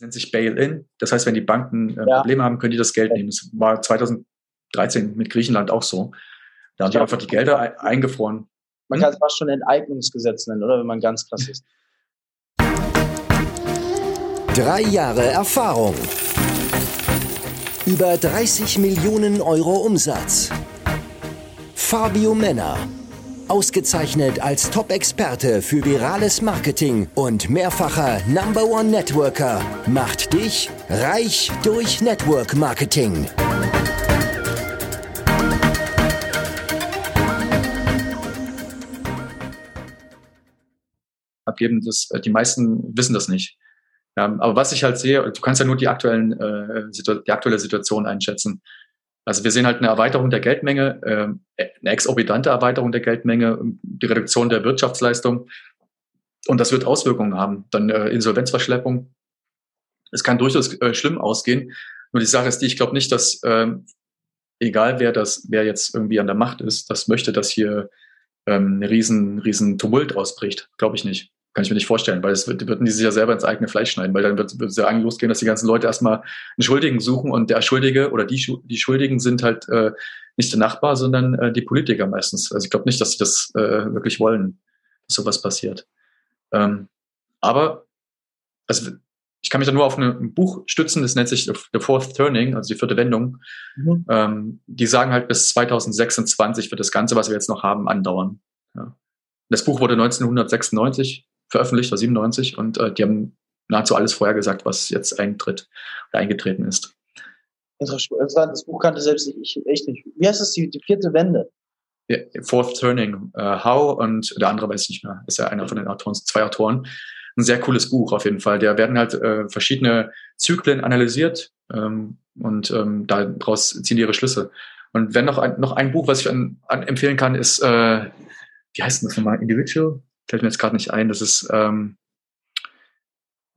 nennt sich Bail-in. Das heißt, wenn die Banken äh, ja. Probleme haben, können die das Geld nehmen. Das war 2013 mit Griechenland auch so. Da haben die einfach die Gelder ein eingefroren. Man hm? kann es fast schon Enteignungsgesetz nennen, oder? Wenn man ganz krass ist. Drei Jahre Erfahrung. Über 30 Millionen Euro Umsatz. Fabio Männer. Ausgezeichnet als Top-Experte für virales Marketing und mehrfacher Number One Networker macht dich reich durch Network Marketing. abgeben, das, äh, die meisten wissen das nicht. Ja, aber was ich halt sehe, du kannst ja nur die, aktuellen, äh, die aktuelle Situation einschätzen. Also wir sehen halt eine Erweiterung der Geldmenge, äh, eine exorbitante Erweiterung der Geldmenge, die Reduktion der Wirtschaftsleistung. Und das wird Auswirkungen haben. Dann äh, Insolvenzverschleppung. Es kann durchaus äh, schlimm ausgehen. Nur die Sache ist die, ich glaube nicht, dass äh, egal wer das, wer jetzt irgendwie an der Macht ist, das möchte, dass hier ähm, eine riesen, riesen Tumult ausbricht. Glaube ich nicht. Kann ich mir nicht vorstellen, weil es wird, würden die sich ja selber ins eigene Fleisch schneiden, weil dann wird, es ja eigentlich losgehen, dass die ganzen Leute erstmal einen Schuldigen suchen und der Schuldige oder die, die Schuldigen sind halt äh, nicht der Nachbar, sondern äh, die Politiker meistens. Also ich glaube nicht, dass sie das äh, wirklich wollen, dass sowas passiert. Ähm, aber also ich kann mich da nur auf ein Buch stützen, das nennt sich The Fourth Turning, also die vierte Wendung. Mhm. Ähm, die sagen halt, bis 2026 wird das Ganze, was wir jetzt noch haben, andauern. Ja. Das Buch wurde 1996 veröffentlicht, war 97, und äh, die haben nahezu alles vorher gesagt, was jetzt eintritt oder eingetreten ist. Interessant, das Buch kannte selbst ich echt nicht. Wie heißt das, die, die vierte Wende? Yeah, Fourth Turning, uh, How und der andere weiß ich nicht mehr, ist ja einer von den Autoren, zwei Autoren. Ein sehr cooles Buch auf jeden Fall. Da werden halt äh, verschiedene Zyklen analysiert ähm, und ähm, daraus ziehen die ihre Schlüsse. Und wenn noch ein, noch ein Buch, was ich an, an empfehlen kann, ist, äh, wie heißt das nochmal? Individual? Fällt mir jetzt gerade nicht ein, das ist, ähm,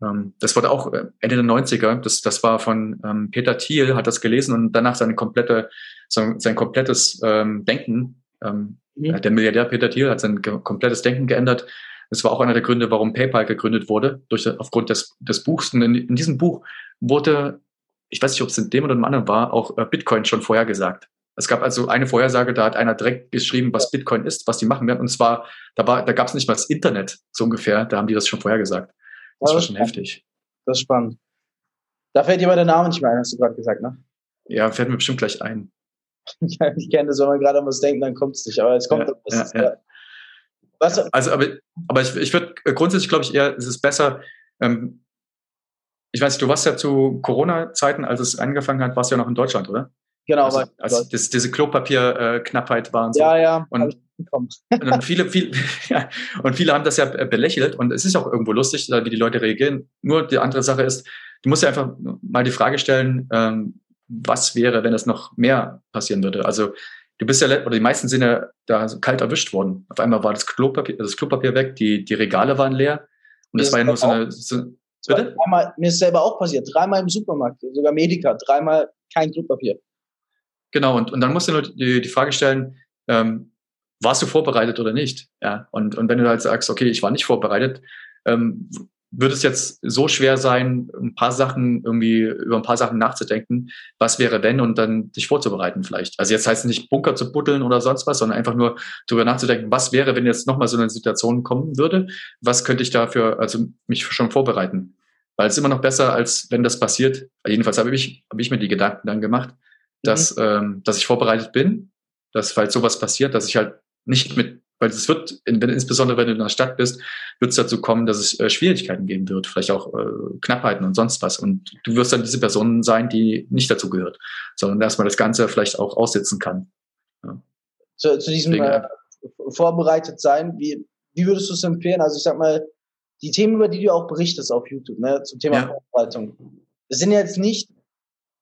ähm, das wurde auch äh, Ende der 90er, das, das war von ähm, Peter Thiel, hat das gelesen und danach seine komplette, sein, sein komplettes ähm, Denken, ähm, mhm. der Milliardär Peter Thiel hat sein komplettes Denken geändert. Das war auch einer der Gründe, warum PayPal gegründet wurde, durch, aufgrund des, des Buchs. Und in, in diesem Buch wurde, ich weiß nicht, ob es in dem oder dem anderen war, auch äh, Bitcoin schon vorhergesagt. Es gab also eine Vorhersage, da hat einer direkt geschrieben, was Bitcoin ist, was die machen werden. Und zwar, da, war, da gab es nicht mal das Internet, so ungefähr. Da haben die das schon vorhergesagt. Das, ja, war schon heftig. Das ist spannend. Da fällt dir aber der Name nicht mehr ein, hast du gerade gesagt, ne? Ja, fällt mir bestimmt gleich ein. ich kenne das, wenn man gerade an was denkt, dann kommt es nicht. Aber es kommt ja, was. Ja, ja. Was? Also, aber, aber ich, ich würde grundsätzlich, glaube ich, eher, es ist besser, ähm, ich weiß nicht, du warst ja zu Corona-Zeiten, als es angefangen hat, warst du ja noch in Deutschland, oder? Genau, also, also das, diese Klopapierknappheit war und so. Ja, ja. Und, und viele, viele, ja, und viele haben das ja belächelt und es ist auch irgendwo lustig, wie die Leute reagieren. Nur die andere Sache ist, du musst ja einfach mal die Frage stellen, ähm, was wäre, wenn es noch mehr passieren würde? Also du bist ja, oder die meisten sind ja da kalt erwischt worden. Auf einmal war das Klopapier, das Klopapier weg, die, die Regale waren leer und das, das war ja nur so eine. So, bitte? Dreimal, mir ist selber auch passiert. Dreimal im Supermarkt, sogar Medica, dreimal kein Klopapier. Genau, und, und dann musst du nur die, die Frage stellen, ähm, warst du vorbereitet oder nicht? Ja, und, und wenn du halt sagst, okay, ich war nicht vorbereitet, ähm, würde es jetzt so schwer sein, ein paar Sachen irgendwie über ein paar Sachen nachzudenken, was wäre wenn und dann dich vorzubereiten vielleicht. Also jetzt heißt es nicht Bunker zu buddeln oder sonst was, sondern einfach nur darüber nachzudenken, was wäre, wenn jetzt nochmal so eine Situation kommen würde, was könnte ich dafür, also mich schon vorbereiten. Weil es ist immer noch besser, als wenn das passiert. Jedenfalls habe ich, habe ich mir die Gedanken dann gemacht, dass, mhm. ähm, dass ich vorbereitet bin, dass falls sowas passiert, dass ich halt nicht mit, weil es wird, wenn, insbesondere wenn du in der Stadt bist, wird es dazu kommen, dass es äh, Schwierigkeiten geben wird, vielleicht auch äh, Knappheiten und sonst was. Und du wirst dann diese Person sein, die nicht dazu gehört, sondern erstmal das Ganze vielleicht auch aussitzen kann. Ja. Zu, zu diesem Deswegen, äh, vorbereitet sein, wie, wie würdest du es empfehlen? Also ich sag mal, die Themen, über die du auch berichtest auf YouTube, ne, zum Thema ja. Vorbereitung, das sind jetzt nicht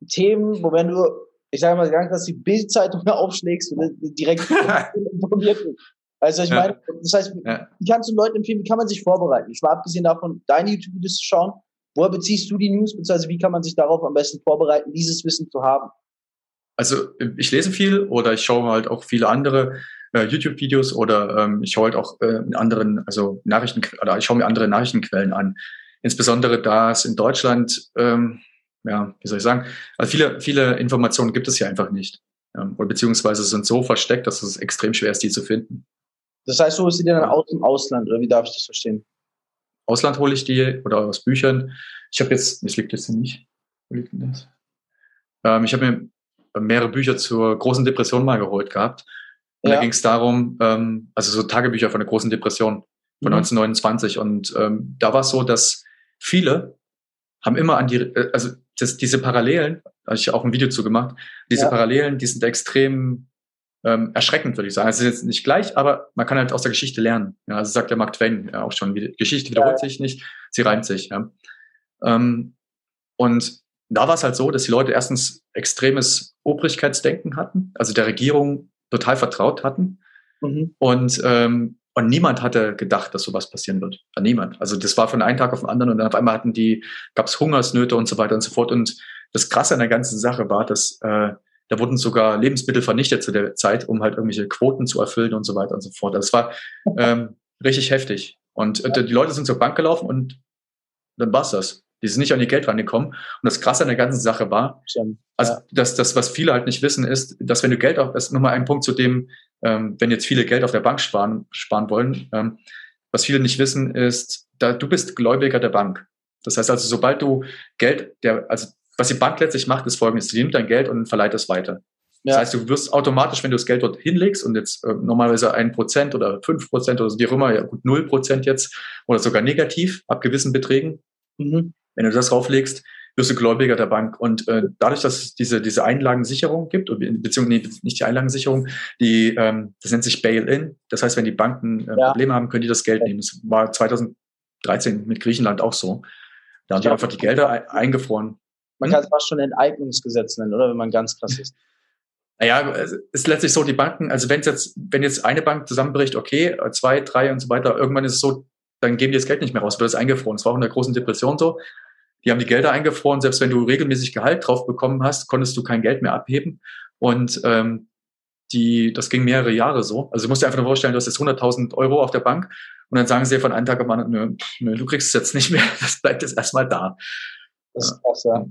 Themen, wo wenn du ich sage mal ganz, dass die Bildzeitung aufschlägst und direkt informiert wird. Also ich meine, das heißt, wie kannst du Leuten empfehlen, wie kann man sich vorbereiten? Ich war abgesehen davon, deine YouTube-Videos zu schauen, woher beziehst du die News, beziehungsweise wie kann man sich darauf am besten vorbereiten, dieses Wissen zu haben? Also ich lese viel oder ich schaue halt auch viele andere äh, YouTube-Videos oder ähm, ich schaue halt auch äh, anderen, also Nachrichten oder ich schaue mir andere Nachrichtenquellen an. insbesondere da es in Deutschland, ähm, ja, wie soll ich sagen, also viele, viele Informationen gibt es ja einfach nicht. Ja, oder beziehungsweise sind so versteckt, dass es extrem schwer ist, die zu finden. Das heißt, du holst die dann aus dem Ausland, oder wie darf ich das verstehen? Ausland hole ich die oder aus Büchern. Ich habe jetzt, das liegt jetzt hier nicht. Wo liegt denn das? Ähm, ich habe mir mehrere Bücher zur großen Depression mal geholt gehabt. Und ja. da ging es darum, ähm, also so Tagebücher von der großen Depression von mhm. 1929. Und ähm, da war es so, dass viele haben immer an die, äh, also das, diese Parallelen, da habe ich auch ein Video zu gemacht, diese ja. Parallelen, die sind extrem ähm, erschreckend, würde ich sagen. Also es ist jetzt nicht gleich, aber man kann halt aus der Geschichte lernen. Ja, also sagt der Mark Twain ja auch schon, Geschichte wiederholt ja. sich nicht, sie reimt sich. Ja. Ähm, und da war es halt so, dass die Leute erstens extremes Obrigkeitsdenken hatten, also der Regierung total vertraut hatten. Mhm. Und, ähm, und niemand hatte gedacht, dass sowas passieren wird. Niemand. Also das war von einem Tag auf den anderen und dann auf einmal hatten die, gab es Hungersnöte und so weiter und so fort. Und das Krasse an der ganzen Sache war, dass äh, da wurden sogar Lebensmittel vernichtet zu der Zeit, um halt irgendwelche Quoten zu erfüllen und so weiter und so fort. Das war ähm, richtig heftig. Und äh, die Leute sind zur Bank gelaufen und dann war's das. Die sind nicht an ihr Geld rangekommen. Und das Krasse an der ganzen Sache war, also das, das, was viele halt nicht wissen, ist, dass wenn du Geld auf, das ist nochmal ein Punkt zu dem, ähm, wenn jetzt viele Geld auf der Bank sparen, sparen wollen, ähm, was viele nicht wissen, ist, da, du bist Gläubiger der Bank. Das heißt also, sobald du Geld, der, also was die Bank letztlich macht, ist folgendes. Sie nimmt dein Geld und verleiht es weiter. Ja. Das heißt, du wirst automatisch, wenn du das Geld dort hinlegst und jetzt äh, normalerweise ein Prozent oder fünf Prozent oder so, wie auch immer, ja gut, null Prozent jetzt oder sogar negativ ab gewissen Beträgen, mhm. Wenn du das drauflegst, wirst du Gläubiger der Bank. Und äh, dadurch, dass es diese, diese Einlagensicherung gibt, beziehungsweise nee, nicht die Einlagensicherung, die, ähm, das nennt sich Bail-in. Das heißt, wenn die Banken äh, ja. Probleme haben, können die das Geld nehmen. Das war 2013 mit Griechenland auch so. Da haben die einfach die Gelder eingefroren. Man hm? kann es fast schon Enteignungsgesetz nennen, oder? Wenn man ganz krass ist. Naja, es ist letztlich so, die Banken, also wenn jetzt, wenn jetzt eine Bank zusammenbricht, okay, zwei, drei und so weiter, irgendwann ist es so, dann geben die das Geld nicht mehr raus, wird es eingefroren. Das war auch in der großen Depression so. Die haben die Gelder eingefroren, selbst wenn du regelmäßig Gehalt drauf bekommen hast, konntest du kein Geld mehr abheben. Und ähm, die, das ging mehrere Jahre so. Also du musst dir einfach nur vorstellen, du hast jetzt 100.000 Euro auf der Bank und dann sagen sie von einem Tag auf den anderen, nö, nö, du kriegst es jetzt nicht mehr, das bleibt jetzt erstmal da. Das ist krass, ja.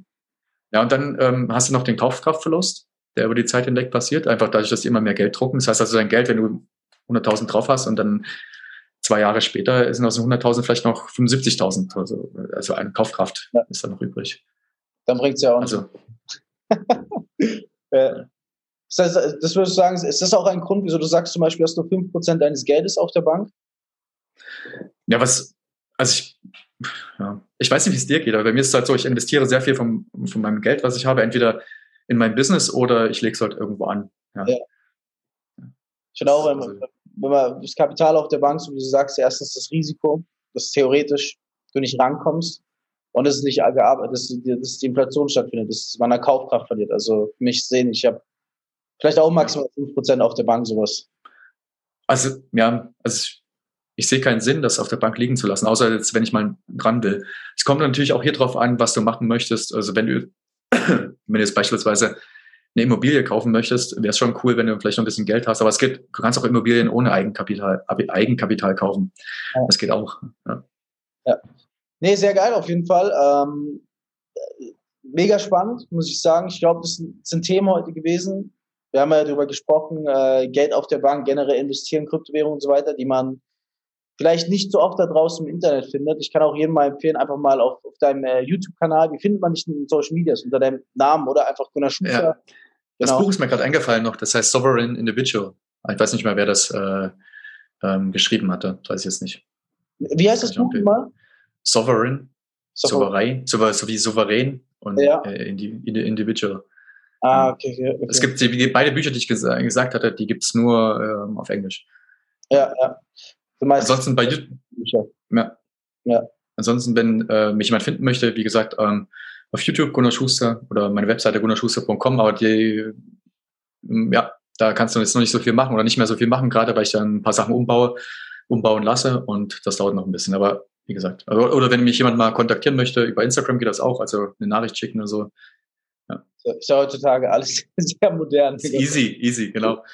Ja, und dann ähm, hast du noch den Kaufkraftverlust, der über die Zeit hinweg passiert, einfach dadurch, dass die immer mehr Geld drucken. Das heißt also, dein Geld, wenn du 100.000 drauf hast und dann zwei Jahre später sind aus den 100.000 vielleicht noch 75.000. Also, also eine Kaufkraft ja. ist da noch übrig. Dann bringt es ja auch nicht. Also. das, heißt, das würdest du sagen, ist das auch ein Grund, wieso du sagst zum Beispiel, hast du 5% deines Geldes auf der Bank? Ja, was, also ich, ja, ich weiß nicht, wie es dir geht, aber bei mir ist es halt so, ich investiere sehr viel von, von meinem Geld, was ich habe, entweder in mein Business oder ich lege es halt irgendwo an. Ja. ja. Ich finde auch, wenn, also wenn man das Kapital auf der Bank, so wie du sagst, erstens das Risiko, dass theoretisch du nicht rankommst und es ist nicht gearbeitet, dass, dass die Inflation stattfindet, dass man eine Kaufkraft verliert. Also für mich sehen, ich habe vielleicht auch maximal 5% auf der Bank sowas. Also, ja, also ich, ich sehe keinen Sinn, das auf der Bank liegen zu lassen, außer jetzt, wenn ich mal dran will. Es kommt natürlich auch hier drauf an, was du machen möchtest. Also wenn du, wenn du jetzt beispielsweise eine Immobilie kaufen möchtest, wäre es schon cool, wenn du vielleicht noch ein bisschen Geld hast. Aber es geht, du kannst auch Immobilien ohne Eigenkapital, Eigenkapital kaufen. Ja. Das geht auch. Ja. ja. Nee, sehr geil auf jeden Fall. Ähm, mega spannend, muss ich sagen. Ich glaube, das sind Themen heute gewesen. Wir haben ja darüber gesprochen, äh, Geld auf der Bank, generell investieren, Kryptowährungen und so weiter, die man vielleicht nicht so oft da draußen im Internet findet. Ich kann auch jedem mal empfehlen, einfach mal auf, auf deinem äh, YouTube-Kanal, wie findet man dich in Social Medias, unter deinem Namen oder einfach Gunnar Schuster. Ja. Das genau. Buch ist mir gerade eingefallen noch, das heißt Sovereign Individual. Ich weiß nicht mehr, wer das äh, ähm, geschrieben hatte, das weiß ich jetzt nicht. Wie heißt das, Buch mal? Sovereign, Souverän, so, wie souverän und ja. äh, Individual. Ah, okay, okay, okay. Es gibt die, beide Bücher, die ich ges gesagt hatte, die gibt's nur ähm, auf Englisch. Ja, ja. Ansonsten bei YouTube. Ja. ja. Ansonsten, wenn äh, mich jemand finden möchte, wie gesagt, ähm, auf YouTube Gunnar Schuster oder meine Webseite gunnarschuster.com, aber die, ja, da kannst du jetzt noch nicht so viel machen oder nicht mehr so viel machen, gerade weil ich dann ein paar Sachen umbaue, umbauen lasse und das dauert noch ein bisschen. Aber wie gesagt, also, oder wenn mich jemand mal kontaktieren möchte, über Instagram geht das auch, also eine Nachricht schicken oder so. Ja. Ist ja heutzutage alles sehr modern. Easy, easy, genau.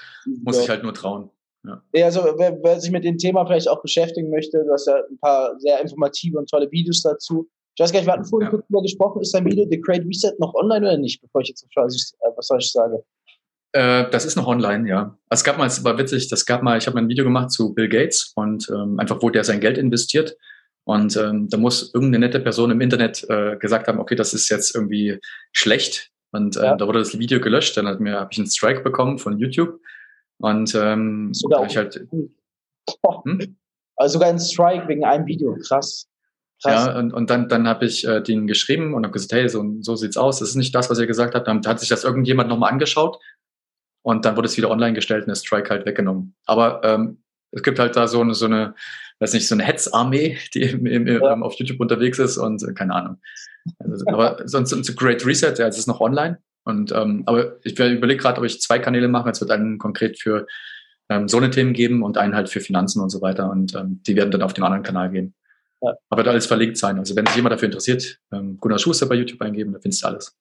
Muss ich halt nur trauen. Ja. also wer, wer, sich mit dem Thema vielleicht auch beschäftigen möchte, du hast ja ein paar sehr informative und tolle Videos dazu. Ich weiß gar nicht, wir hatten vorhin ja. kurz drüber gesprochen, ist dein Video The Great Reset noch online oder nicht, bevor ich jetzt was falsch sage? Äh, das ist noch online, ja. Es gab mal, es war witzig, das gab mal, ich habe mal ein Video gemacht zu Bill Gates und ähm, einfach, wo der sein Geld investiert. Und ähm, da muss irgendeine nette Person im Internet äh, gesagt haben, okay, das ist jetzt irgendwie schlecht. Und äh, ja. da wurde das Video gelöscht. Dann hat mir habe ich einen Strike bekommen von YouTube. Und ähm, sogar ich halt. Hm? Also sogar ein Strike wegen einem Video, krass. Krass. Ja, und, und dann, dann habe ich äh, den geschrieben und habe gesagt, hey, so, so sieht's aus. Das ist nicht das, was ihr gesagt habt. Dann hat sich das irgendjemand nochmal angeschaut und dann wurde es wieder online gestellt und der Strike halt weggenommen. Aber ähm, es gibt halt da so eine, so eine, weiß nicht, so eine Hetzarmee, die im, im, ja. ähm, auf YouTube unterwegs ist und äh, keine Ahnung. Also, aber sonst so Great Reset, ja, es ist noch online. Und ähm, aber ich überlege gerade, ob ich zwei Kanäle mache. Es wird einen konkret für ähm, so eine Themen geben und einen halt für Finanzen und so weiter. Und ähm, die werden dann auf dem anderen Kanal gehen. Ja. Aber wird alles verlinkt sein. Also wenn sich jemand dafür interessiert, ähm, Gunnar Schuster bei YouTube eingeben, da findest du alles.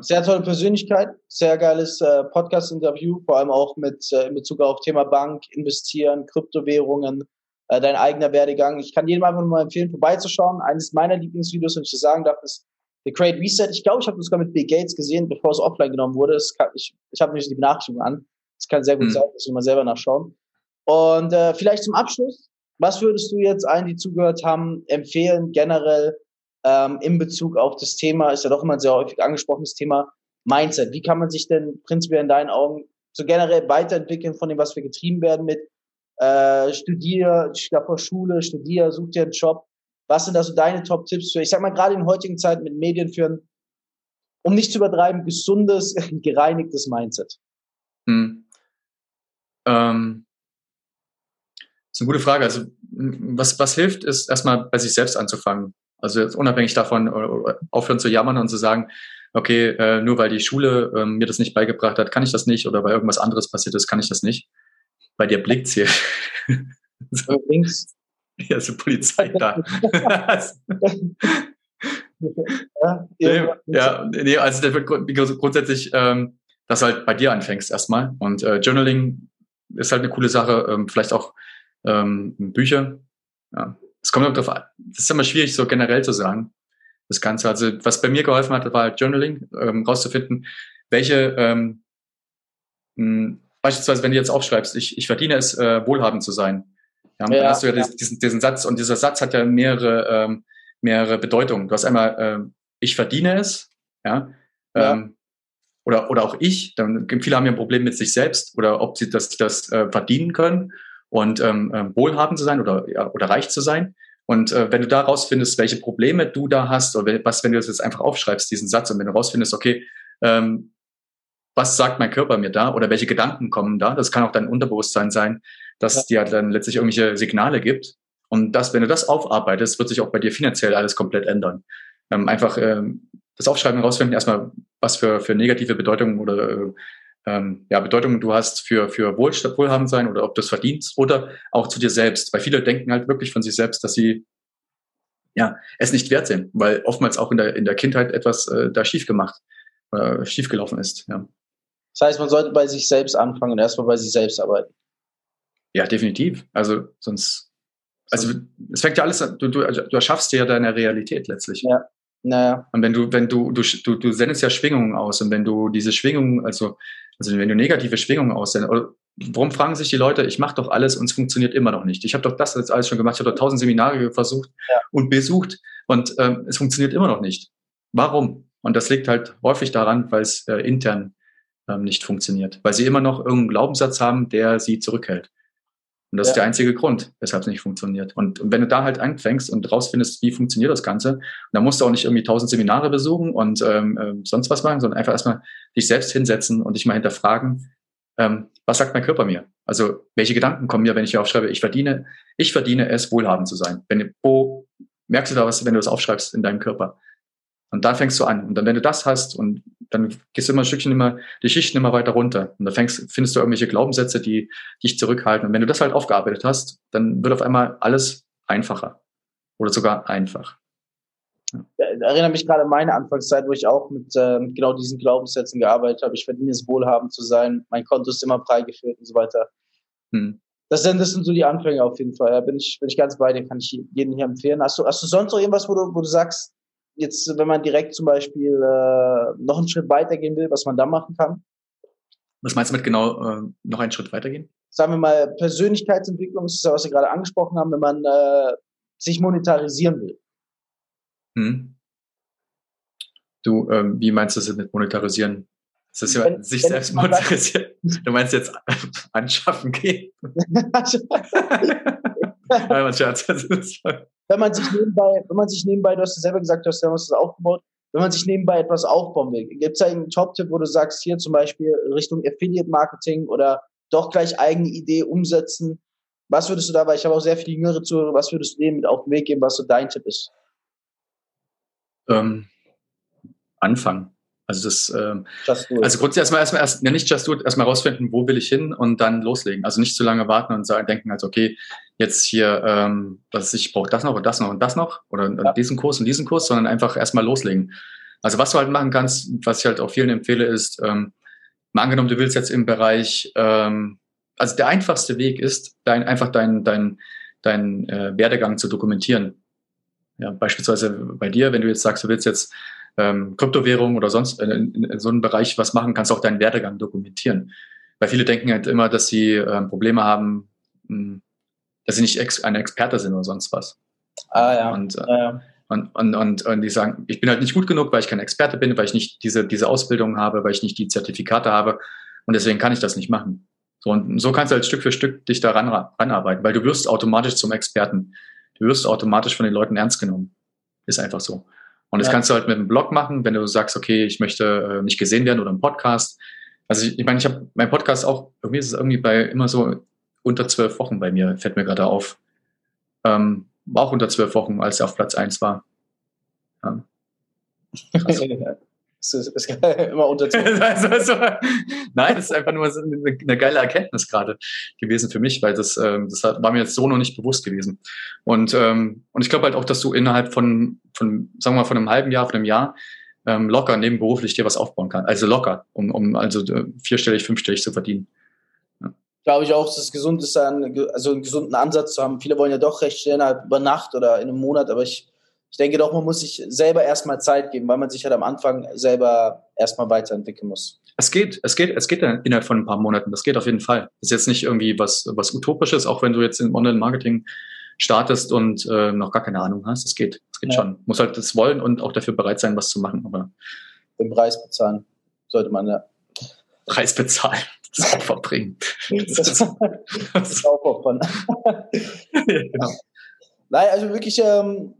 Sehr tolle Persönlichkeit, sehr geiles äh, Podcast-Interview, vor allem auch mit äh, in Bezug auf Thema Bank, Investieren, Kryptowährungen, äh, dein eigener Werdegang. Ich kann jedem einfach nur mal empfehlen, vorbeizuschauen. Eines meiner Lieblingsvideos, wenn ich das sagen darf, ist The Great Reset. Ich glaube, ich habe das sogar mit Bill Gates gesehen, bevor es offline genommen wurde. Kann, ich ich habe nicht die Benachrichtigung an. Das kann sehr gut mhm. sein, muss ich mal selber nachschauen. Und äh, vielleicht zum Abschluss, was würdest du jetzt allen, die zugehört haben, empfehlen, generell ähm, in Bezug auf das Thema, ist ja doch immer ein sehr häufig angesprochenes Thema, Mindset. Wie kann man sich denn prinzipiell in deinen Augen so generell weiterentwickeln von dem, was wir getrieben werden mit äh, Studier, ich glaube vor Schule, Studier, such dir einen Job. Was sind da so deine Top-Tipps für, ich sag mal, gerade in heutigen Zeiten mit Medien führen, um nicht zu übertreiben, gesundes, gereinigtes Mindset? Hm. Ähm, das ist eine gute Frage. Also, was, was hilft, ist erstmal bei sich selbst anzufangen. Also jetzt unabhängig davon äh, aufhören zu jammern und zu sagen, okay, äh, nur weil die Schule äh, mir das nicht beigebracht hat, kann ich das nicht oder weil irgendwas anderes passiert ist, kann ich das nicht. Bei dir blickt's hier. so. Links. Ja, ist die Polizei da. ja, ja, nee, also grundsätzlich, ähm, dass halt bei dir anfängst erstmal. Und äh, Journaling ist halt eine coole Sache, ähm, vielleicht auch ähm, Bücher. Ja, es kommt darauf an. Das ist immer schwierig, so generell zu sagen. Das Ganze. Also, was bei mir geholfen hat, war halt Journaling, ähm, rauszufinden, welche, ähm, mh, beispielsweise, wenn du jetzt aufschreibst, ich, ich verdiene es, äh, wohlhabend zu sein. Ja, ja, dann hast du ja, ja. Diesen, diesen Satz, und dieser Satz hat ja mehrere, ähm, mehrere Bedeutungen. Du hast einmal, ähm, ich verdiene es, ja, ja. Ähm, oder, oder auch ich, dann viele haben ja ein Problem mit sich selbst oder ob sie das, das äh, verdienen können und ähm, ähm, wohlhabend zu sein oder, ja, oder reich zu sein. Und äh, wenn du da rausfindest, welche Probleme du da hast, oder was, wenn du das jetzt einfach aufschreibst, diesen Satz, und wenn du rausfindest, okay, ähm, was sagt mein Körper mir da oder welche Gedanken kommen da, das kann auch dein Unterbewusstsein sein, dass ja. dir dann letztlich irgendwelche Signale gibt. Und das, wenn du das aufarbeitest, wird sich auch bei dir finanziell alles komplett ändern. Ähm, einfach ähm, das Aufschreiben rausfinden, erstmal, was für, für negative Bedeutungen oder äh, ähm, ja, Bedeutung du hast für, für Wohlhabend sein oder ob du es verdienst oder auch zu dir selbst. Weil viele denken halt wirklich von sich selbst, dass sie ja, es nicht wert sind, weil oftmals auch in der, in der Kindheit etwas äh, da schief gemacht, äh, schief gelaufen ist. Ja. Das heißt, man sollte bei sich selbst anfangen und erstmal bei sich selbst arbeiten. Ja, definitiv. Also sonst, also es fängt ja alles an, du, du, du erschaffst dir ja deine Realität letztlich. Ja. Naja. Und wenn du, wenn du, du, du, du sendest ja Schwingungen aus und wenn du diese Schwingungen, also also wenn du negative Schwingungen aussendest, warum fragen sich die Leute, ich mache doch alles und es funktioniert immer noch nicht. Ich habe doch das jetzt alles schon gemacht, ich habe doch tausend Seminare versucht ja. und besucht und ähm, es funktioniert immer noch nicht. Warum? Und das liegt halt häufig daran, weil es äh, intern ähm, nicht funktioniert, weil sie immer noch irgendeinen Glaubenssatz haben, der sie zurückhält. Und das ja. ist der einzige Grund, weshalb es nicht funktioniert. Und, und, wenn du da halt anfängst und rausfindest, wie funktioniert das Ganze, dann musst du auch nicht irgendwie tausend Seminare besuchen und ähm, äh, sonst was machen, sondern einfach erstmal dich selbst hinsetzen und dich mal hinterfragen, ähm, was sagt mein Körper mir? Also welche Gedanken kommen mir, wenn ich hier aufschreibe, ich verdiene, ich verdiene es, wohlhabend zu sein. Wenn, wo merkst du da was, wenn du das aufschreibst in deinem Körper? Und da fängst du an. Und dann, wenn du das hast und dann gehst du immer ein Stückchen immer, die Schichten immer weiter runter. Und da fängst, findest du irgendwelche Glaubenssätze, die dich zurückhalten. Und wenn du das halt aufgearbeitet hast, dann wird auf einmal alles einfacher. Oder sogar einfach. Ja. Erinnere mich gerade an meine Anfangszeit, wo ich auch mit äh, genau diesen Glaubenssätzen gearbeitet habe. Ich verdiene es wohlhabend zu sein, mein Konto ist immer freigeführt und so weiter. Hm. Das, sind, das sind so die Anfänge auf jeden Fall. Da bin ich, bin ich ganz bei dir, kann ich jedem hier empfehlen. Hast du, hast du sonst noch irgendwas, wo du, wo du sagst, jetzt, wenn man direkt zum Beispiel äh, noch einen Schritt weitergehen will, was man da machen kann? Was meinst du mit genau äh, noch einen Schritt weitergehen? Sagen wir mal, Persönlichkeitsentwicklung ist das, was wir gerade angesprochen haben, wenn man äh, sich monetarisieren will. Hm. Du, ähm, wie meinst du das mit monetarisieren? Das ist ja wenn, sich wenn selbst monetarisieren. Du meinst jetzt anschaffen gehen? Nein, Scherz. wenn man sich nebenbei, wenn man sich nebenbei, du hast ja selber gesagt, du hast ja was aufgebaut, wenn man sich nebenbei etwas aufbauen will, gibt es da einen Top-Tipp, wo du sagst, hier zum Beispiel Richtung Affiliate-Marketing oder doch gleich eigene Idee umsetzen? Was würdest du da, weil ich habe auch sehr viele jüngere Zuhörer, was würdest du denen mit auf den Weg geben, was so dein Tipp ist? Ähm, anfangen. Also das, ähm, also grundsätzlich erstmal erstmal erst, ja nicht just do it, erstmal rausfinden, wo will ich hin und dann loslegen. Also nicht zu lange warten und sagen, denken also okay, jetzt hier, ähm, was ich brauche das noch und das noch und das noch oder ja. diesen Kurs und diesen Kurs, sondern einfach erstmal loslegen. Also was du halt machen kannst, was ich halt auch vielen empfehle, ist, ähm, mal angenommen, du willst jetzt im Bereich, ähm, also der einfachste Weg ist, dein, einfach dein, dein, dein äh, Werdegang zu dokumentieren. Ja, beispielsweise bei dir, wenn du jetzt sagst, du willst jetzt ähm, Kryptowährung oder sonst in, in, in so einem Bereich was machen, kannst du auch deinen Werdegang dokumentieren. Weil viele denken halt immer, dass sie ähm, Probleme haben, mh, hm, dass sie nicht ex ein Experte sind oder sonst was. Ah ja. Und, äh, ja. Und, und, und, und die sagen, ich bin halt nicht gut genug, weil ich kein Experte bin, weil ich nicht diese, diese Ausbildung habe, weil ich nicht die Zertifikate habe und deswegen kann ich das nicht machen. So, und so kannst du halt Stück für Stück dich daran ranarbeiten, weil du wirst automatisch zum Experten. Du wirst automatisch von den Leuten ernst genommen. Ist einfach so. Und das ja. kannst du halt mit einem Blog machen, wenn du sagst, okay, ich möchte äh, nicht gesehen werden oder einem Podcast. Also ich, ich meine, ich habe mein Podcast auch, irgendwie ist es irgendwie bei immer so unter zwölf Wochen bei mir, fällt mir gerade auf. Ähm, war auch unter zwölf Wochen, als er auf Platz eins war. Ja. Das ist, ist immer unter also, Nein, das ist einfach nur eine, geile Erkenntnis gerade gewesen für mich, weil das, ähm, das war mir jetzt so noch nicht bewusst gewesen. Und, ähm, und ich glaube halt auch, dass du innerhalb von, von, sagen wir mal, von einem halben Jahr, von einem Jahr, ähm, locker nebenberuflich dir was aufbauen kannst. Also locker, um, um also äh, vierstellig, fünfstellig zu verdienen. Ja. Glaube ich auch, dass es gesund ist, also einen gesunden Ansatz zu haben. Viele wollen ja doch recht schnell über Nacht oder in einem Monat, aber ich ich denke doch, man muss sich selber erstmal Zeit geben, weil man sich halt am Anfang selber erstmal weiterentwickeln muss. Es geht, es geht, es geht innerhalb von ein paar Monaten. Das geht auf jeden Fall. Das ist jetzt nicht irgendwie was, was Utopisches, auch wenn du jetzt im Online-Marketing startest und äh, noch gar keine Ahnung hast. Es geht, es geht ja. schon. Muss halt das wollen und auch dafür bereit sein, was zu machen. Aber den Preis bezahlen sollte man ja. Preis bezahlen, das Opfer bringen. Das ist, das ist aufopfern. ja, genau. Nein, also wirklich, ähm,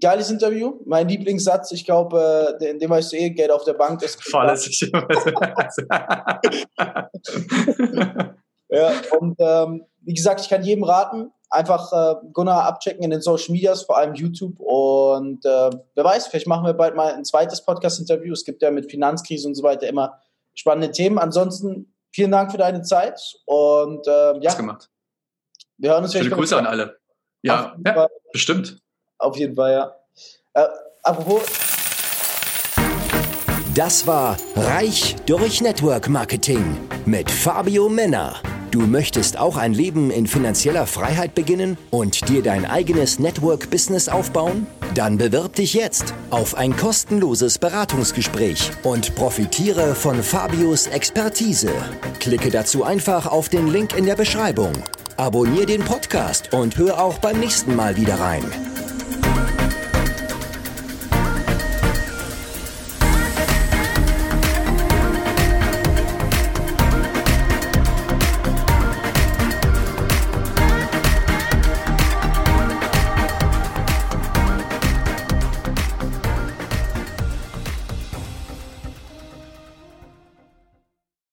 geiles Interview. Mein Lieblingssatz, ich glaube, äh, den weißt du eh, Geld auf der Bank ist. Fahrlässig. ja, und ähm, wie gesagt, ich kann jedem raten, einfach äh, Gunnar abchecken in den Social Medias, vor allem YouTube. Und äh, wer weiß, vielleicht machen wir bald mal ein zweites Podcast-Interview. Es gibt ja mit Finanzkrise und so weiter immer spannende Themen. Ansonsten vielen Dank für deine Zeit und äh, ja. gemacht. Wir hören uns Schöne Grüße an alle. Ja, ja bestimmt. Auf jeden Fall, ja. Äh, apropos. Das war Reich durch Network Marketing mit Fabio Männer. Du möchtest auch ein Leben in finanzieller Freiheit beginnen und dir dein eigenes Network-Business aufbauen? Dann bewirb dich jetzt auf ein kostenloses Beratungsgespräch und profitiere von Fabios Expertise. Klicke dazu einfach auf den Link in der Beschreibung. Abonnier den Podcast und hör auch beim nächsten Mal wieder rein.